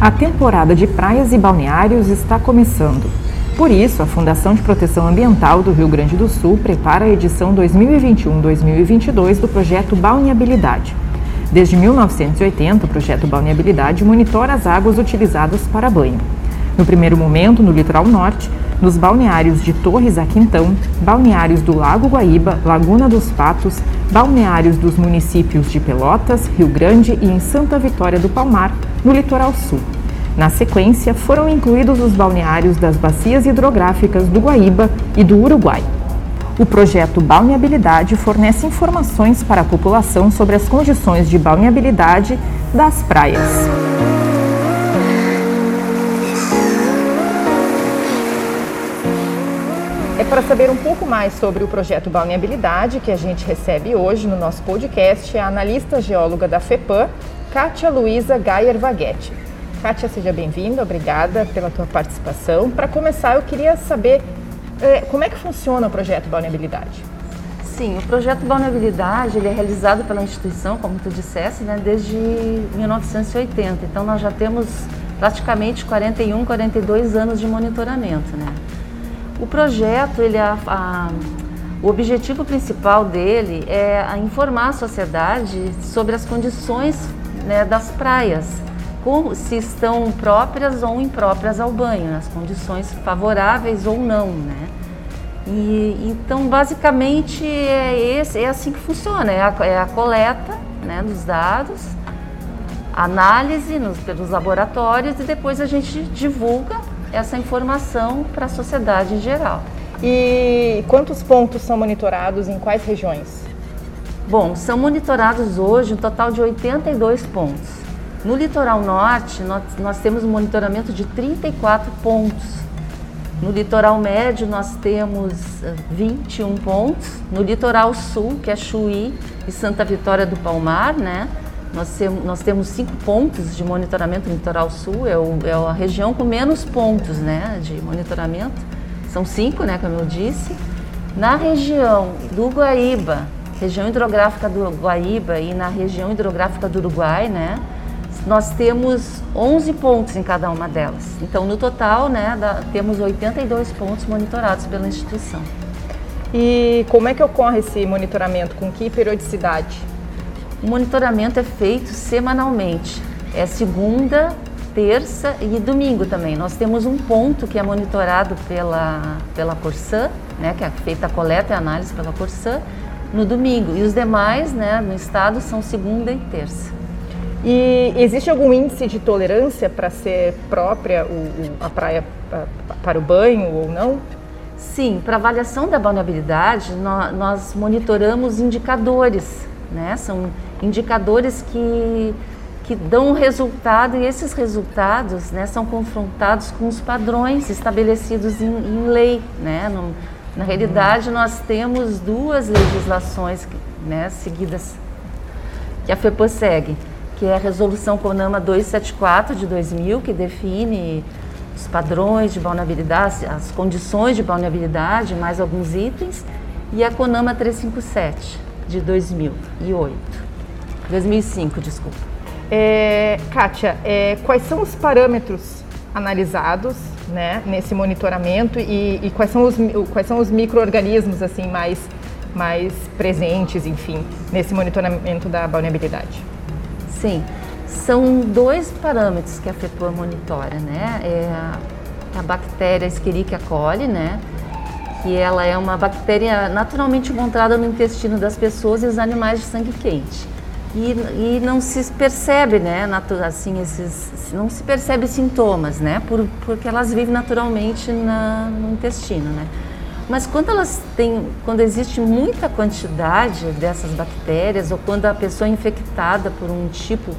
A temporada de praias e balneários está começando. Por isso, a Fundação de Proteção Ambiental do Rio Grande do Sul prepara a edição 2021-2022 do projeto Balneabilidade. Desde 1980, o projeto Balneabilidade monitora as águas utilizadas para banho. No primeiro momento, no litoral norte, nos balneários de Torres a Quintão, balneários do Lago Guaíba, Laguna dos Patos, balneários dos municípios de Pelotas, Rio Grande e em Santa Vitória do Palmar, no litoral sul. Na sequência, foram incluídos os balneários das bacias hidrográficas do Guaíba e do Uruguai. O projeto Balneabilidade fornece informações para a população sobre as condições de balneabilidade das praias. Para saber um pouco mais sobre o projeto Balneabilidade que a gente recebe hoje no nosso podcast a analista geóloga da FEPAM, Kátia Luiza Gayer Vaguetti. Kátia, seja bem-vinda, obrigada pela tua participação. Para começar, eu queria saber é, como é que funciona o projeto Balneabilidade. Sim, o projeto Balneabilidade ele é realizado pela instituição, como tu disseste, né, desde 1980. Então nós já temos praticamente 41, 42 anos de monitoramento, né? O projeto, ele, a, a, o objetivo principal dele é informar a sociedade sobre as condições né, das praias, como, se estão próprias ou impróprias ao banho, as condições favoráveis ou não, né? E, então, basicamente, é, esse, é assim que funciona, é a, é a coleta né, dos dados, análise nos, pelos laboratórios e depois a gente divulga essa informação para a sociedade em geral. E quantos pontos são monitorados em quais regiões? Bom, são monitorados hoje um total de 82 pontos. No litoral norte, nós, nós temos um monitoramento de 34 pontos. No litoral médio, nós temos 21 eh, pontos. No litoral sul, que é Chuí e Santa Vitória do Palmar, né? Nós, temos, cinco pontos de monitoramento no litoral sul, é, o, é, a região com menos pontos né, de monitoramento. São cinco, né, como eu disse. Na região do Guaíba, região hidrográfica do Guaíba e na região hidrográfica do Uruguai, né, nós temos 11 pontos em cada uma delas. Então, no total, né, da, temos 82 pontos monitorados pela instituição. E como é que ocorre esse monitoramento? Com que periodicidade? O monitoramento é feito semanalmente. É segunda, terça e domingo também. Nós temos um ponto que é monitorado pela, pela Corsã, né, que é feita a coleta e análise pela Corsã, no domingo. E os demais, né, no estado, são segunda e terça. E existe algum índice de tolerância para ser própria o, a praia para o banho ou não? Sim, para avaliação da vulnerabilidade, nós, nós monitoramos indicadores, né? São indicadores que, que dão resultado e esses resultados né, são confrontados com os padrões estabelecidos em, em lei. Né? No, na realidade, nós temos duas legislações né, seguidas que a FEPA segue, que é a Resolução CONAMA 274 de 2000, que define os padrões de vulnerabilidade, as condições de vulnerabilidade, mais alguns itens, e a CONAMA 357 de 2008. 2005, desculpa. É, Kátia, é, quais são os parâmetros analisados né, nesse monitoramento e, e quais são os, quais são os micro-organismos assim, mais, mais presentes, enfim, nesse monitoramento da vulnerabilidade? Sim, são dois parâmetros que a FEPAM monitora, né? É a, a bactéria Escherichia coli, né? Que ela é uma bactéria naturalmente encontrada no intestino das pessoas e os animais de sangue quente e, e não se percebe, né, assim, esses, não se percebe sintomas, né, por, porque elas vivem naturalmente na, no intestino, né. Mas quando elas têm, quando existe muita quantidade dessas bactérias ou quando a pessoa é infectada por um tipo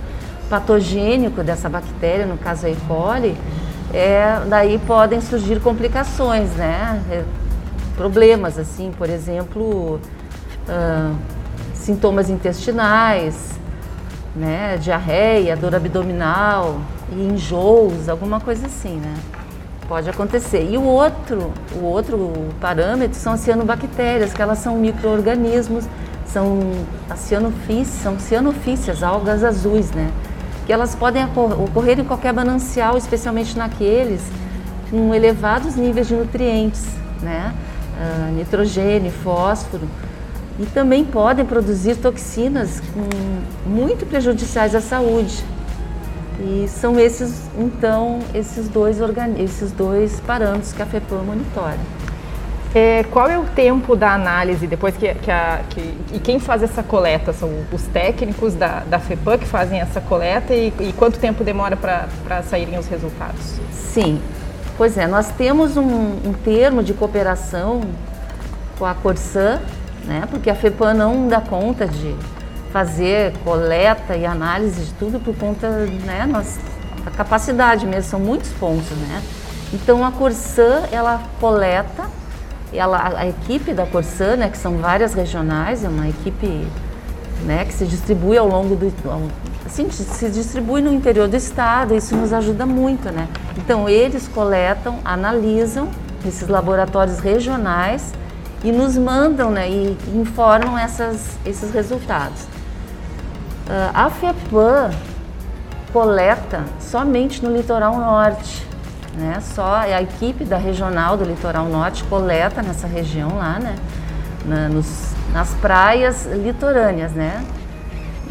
patogênico dessa bactéria, no caso a E. coli, é, daí podem surgir complicações, né, é, problemas assim, por exemplo, uh, sintomas intestinais, né, diarreia, dor abdominal e enjoos, alguma coisa assim, né? Pode acontecer. E o outro, o outro parâmetro são as cianobactérias, que elas são micro-organismos, são cianofícias, são cianofícias, algas azuis, né? que elas podem ocorrer em qualquer manancial, especialmente naqueles com elevados níveis de nutrientes, né? Uh, nitrogênio, fósforo, e também podem produzir toxinas muito prejudiciais à saúde. E são esses, então, esses dois, esses dois parâmetros que a FEPAM monitora. É, qual é o tempo da análise depois que, que, a, que, e quem faz essa coleta? São os técnicos da, da FEPAM que fazem essa coleta e, e quanto tempo demora para saírem os resultados? Sim, pois é, nós temos um, um termo de cooperação com a Corsã, né, porque a FEPAM não dá conta de fazer coleta e análise de tudo por conta né, nós, da capacidade mesmo, são muitos pontos. Né? Então a Corsã, ela coleta ela, a equipe da Corsã, né, que são várias regionais, é uma equipe né, que se distribui ao longo do. Assim, se distribui no interior do estado, isso nos ajuda muito, né? Então, eles coletam, analisam esses laboratórios regionais e nos mandam né, e informam essas, esses resultados. Uh, a FEPAM coleta somente no litoral norte. Né? Só a equipe da regional do litoral norte coleta nessa região lá, né? Na, nos, nas praias litorâneas, né?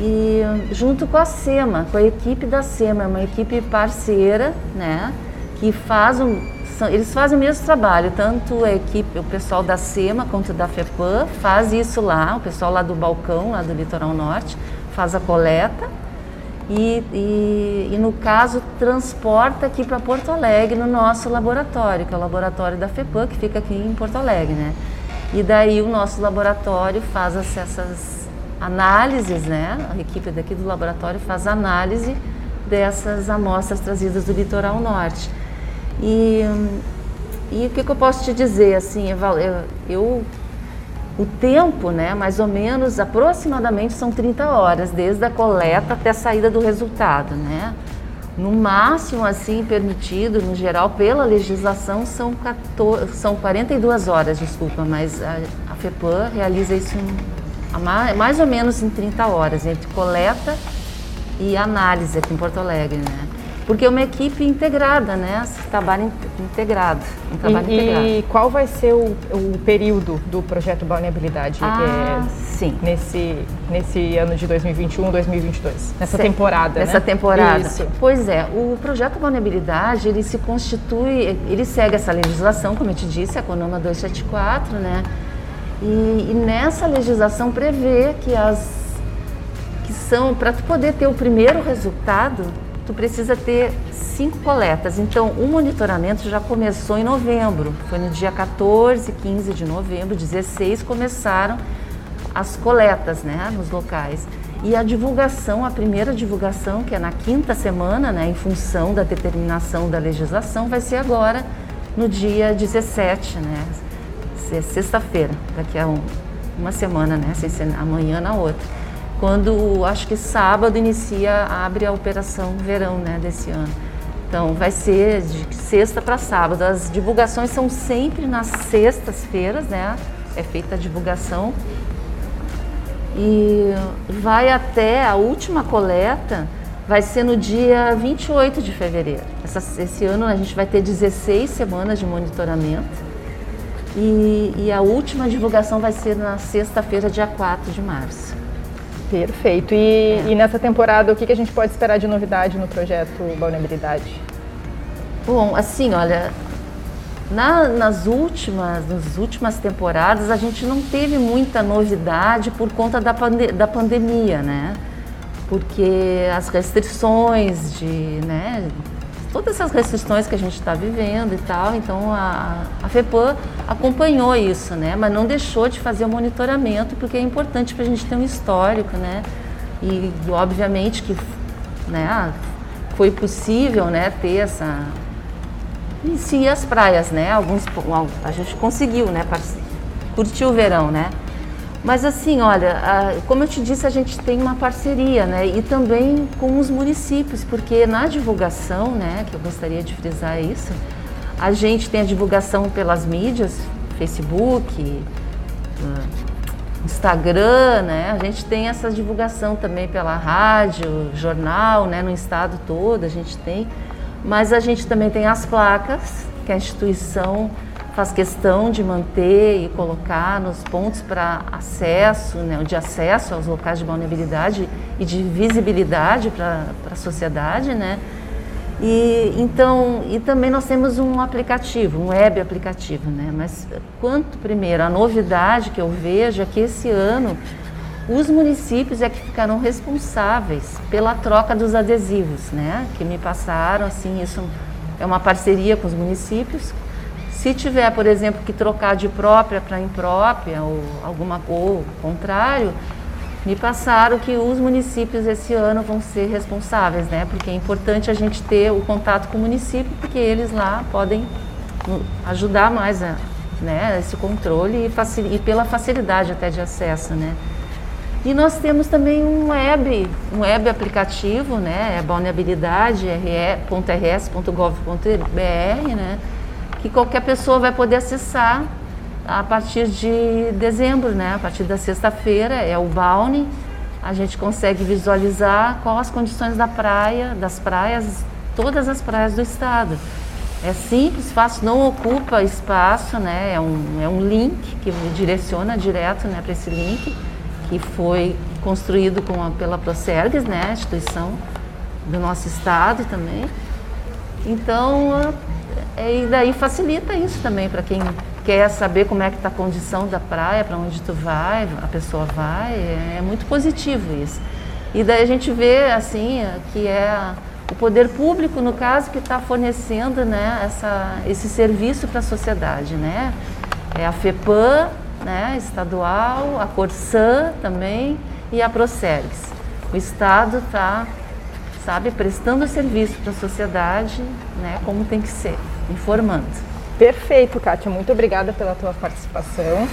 E junto com a SEMA, com a equipe da SEMA, é uma equipe parceira, né? Que faz um, eles fazem o mesmo trabalho, tanto a equipe, o pessoal da SEMA quanto da FEPAM faz isso lá, o pessoal lá do balcão, lá do litoral norte, faz a coleta e, e, e, no caso transporta aqui para Porto Alegre no nosso laboratório, que é o laboratório da FEPAM, que fica aqui em Porto Alegre, né? E daí o nosso laboratório faz essas análises, né? A equipe daqui do laboratório faz análise dessas amostras trazidas do litoral norte. E, e o que, que eu posso te dizer, assim, eu, eu o tempo, né, mais ou menos, aproximadamente são 30 horas, desde a coleta até a saída do resultado, né? No máximo, assim, permitido, no geral, pela legislação, são, 14, são 42 horas, desculpa, mas a, a FEPAM realiza isso mais, mais ou menos em 30 horas, entre coleta e análise aqui em PortoLegre, né? Porque é uma equipe integrada, né? Trabalho integrado. Um trabalho e, integrado. e qual vai ser o, o período do projeto Balneabilidade ah, é, sim. nesse, nesse ano de 2021, 2022? Nessa temporada, Nessa né? temporada. Isso. Pois é, o projeto Balneabilidade, ele se constitui, ele segue essa legislação, como eu te disse, a Conoma 274, né? E, e nessa legislação prevê que as que são, para tu poder ter o primeiro resultado, tu precisa ter cinco coletas. Então, o monitoramento já começou em novembro. Foi no dia 14, 15 de novembro, 16 começaram as coletas, né, nos locais. E a divulgação, a primeira divulgação, que é na quinta semana, né, em função da determinação da legislação, vai ser agora no dia 17, né, sexta-feira, daqui a um, uma semana, né, sem ser amanhã na outra quando acho que sábado inicia, abre a operação verão né, desse ano. Então vai ser de sexta para sábado. As divulgações são sempre nas sextas-feiras, né? É feita a divulgação. E vai até a última coleta, vai ser no dia 28 de fevereiro. Essa, esse ano a gente vai ter 16 semanas de monitoramento. E, e a última divulgação vai ser na sexta-feira, dia 4 de março. Perfeito. E, é. e nessa temporada, o que, que a gente pode esperar de novidade no projeto Vulnerabilidade? Bom, assim, olha, na, nas últimas, nas últimas temporadas a gente não teve muita novidade por conta da, pande da pandemia, né? Porque as restrições de, né, todas essas restrições que a gente está vivendo e tal. Então a, a FEPAM acompanhou isso, né? Mas não deixou de fazer o monitoramento porque é importante para a gente ter um histórico, né? E obviamente que né, foi possível né, ter essa. E sim as praias, né? Alguns, a gente conseguiu, né? Curtir o verão, né? Mas assim, olha, a, como eu te disse, a gente tem uma parceria, né? E também com os municípios, porque na divulgação, né, que eu gostaria de frisar isso, a gente tem a divulgação pelas mídias, Facebook, uh, Instagram, né? A gente tem essa divulgação também pela rádio, jornal, né? No estado todo a gente tem. Mas a gente também tem as placas que a instituição faz questão de manter e colocar nos pontos para acesso, né, de acesso aos locais de vulnerabilidade e de visibilidade para a sociedade, né? E então, e também nós temos um aplicativo, um web aplicativo, né? Mas quanto primeiro a novidade que eu vejo é que esse ano os municípios é que ficaram responsáveis pela troca dos adesivos, né? Que me passaram, assim, isso é uma parceria com os municípios. Se tiver, por exemplo, que trocar de própria para imprópria ou alguma ou contrário, me passaram que os municípios esse ano vão ser responsáveis, né? Porque é importante a gente ter o contato com o município, porque eles lá podem ajudar mais a, né, esse controle e, facil, e pela facilidade até de acesso, né? E nós temos também um web, um web aplicativo, né? É balneabilidade.rs.gov.br, né? Que qualquer pessoa vai poder acessar a partir de dezembro, né? A partir da sexta-feira é o Balne. A gente consegue visualizar quais as condições da praia, das praias, todas as praias do estado. É simples, fácil, não ocupa espaço, né? É um, é um link que me direciona direto né, para esse link que foi construído com a, pela Procergs, né, a instituição do nosso estado também. Então, e daí facilita isso também para quem quer saber como é que está a condição da praia, para onde tu vai, a pessoa vai, é, é, muito positivo isso. E daí a gente vê assim que é o poder público, no caso, que está fornecendo né, essa, esse serviço para a sociedade, né? É a FEPAM, né, estadual, a Corsã também e a Procergs. O Estado está, sabe, prestando serviço para a sociedade, né, como tem que ser, informando. Perfeito, Kátia. Muito obrigada pela tua participação.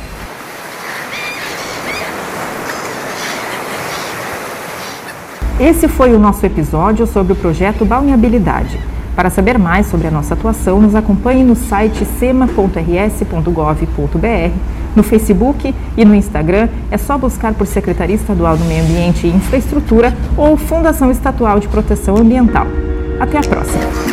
Esse foi o nosso episódio sobre o projeto Balneabilidade. Para saber mais sobre a nossa atuação, nos acompanhe no site sema.rs.gov.br no Facebook e no Instagram é só buscar por Secretaria Estadual do Meio Ambiente e Infraestrutura ou Fundação Estatual de Proteção Ambiental. Até a próxima!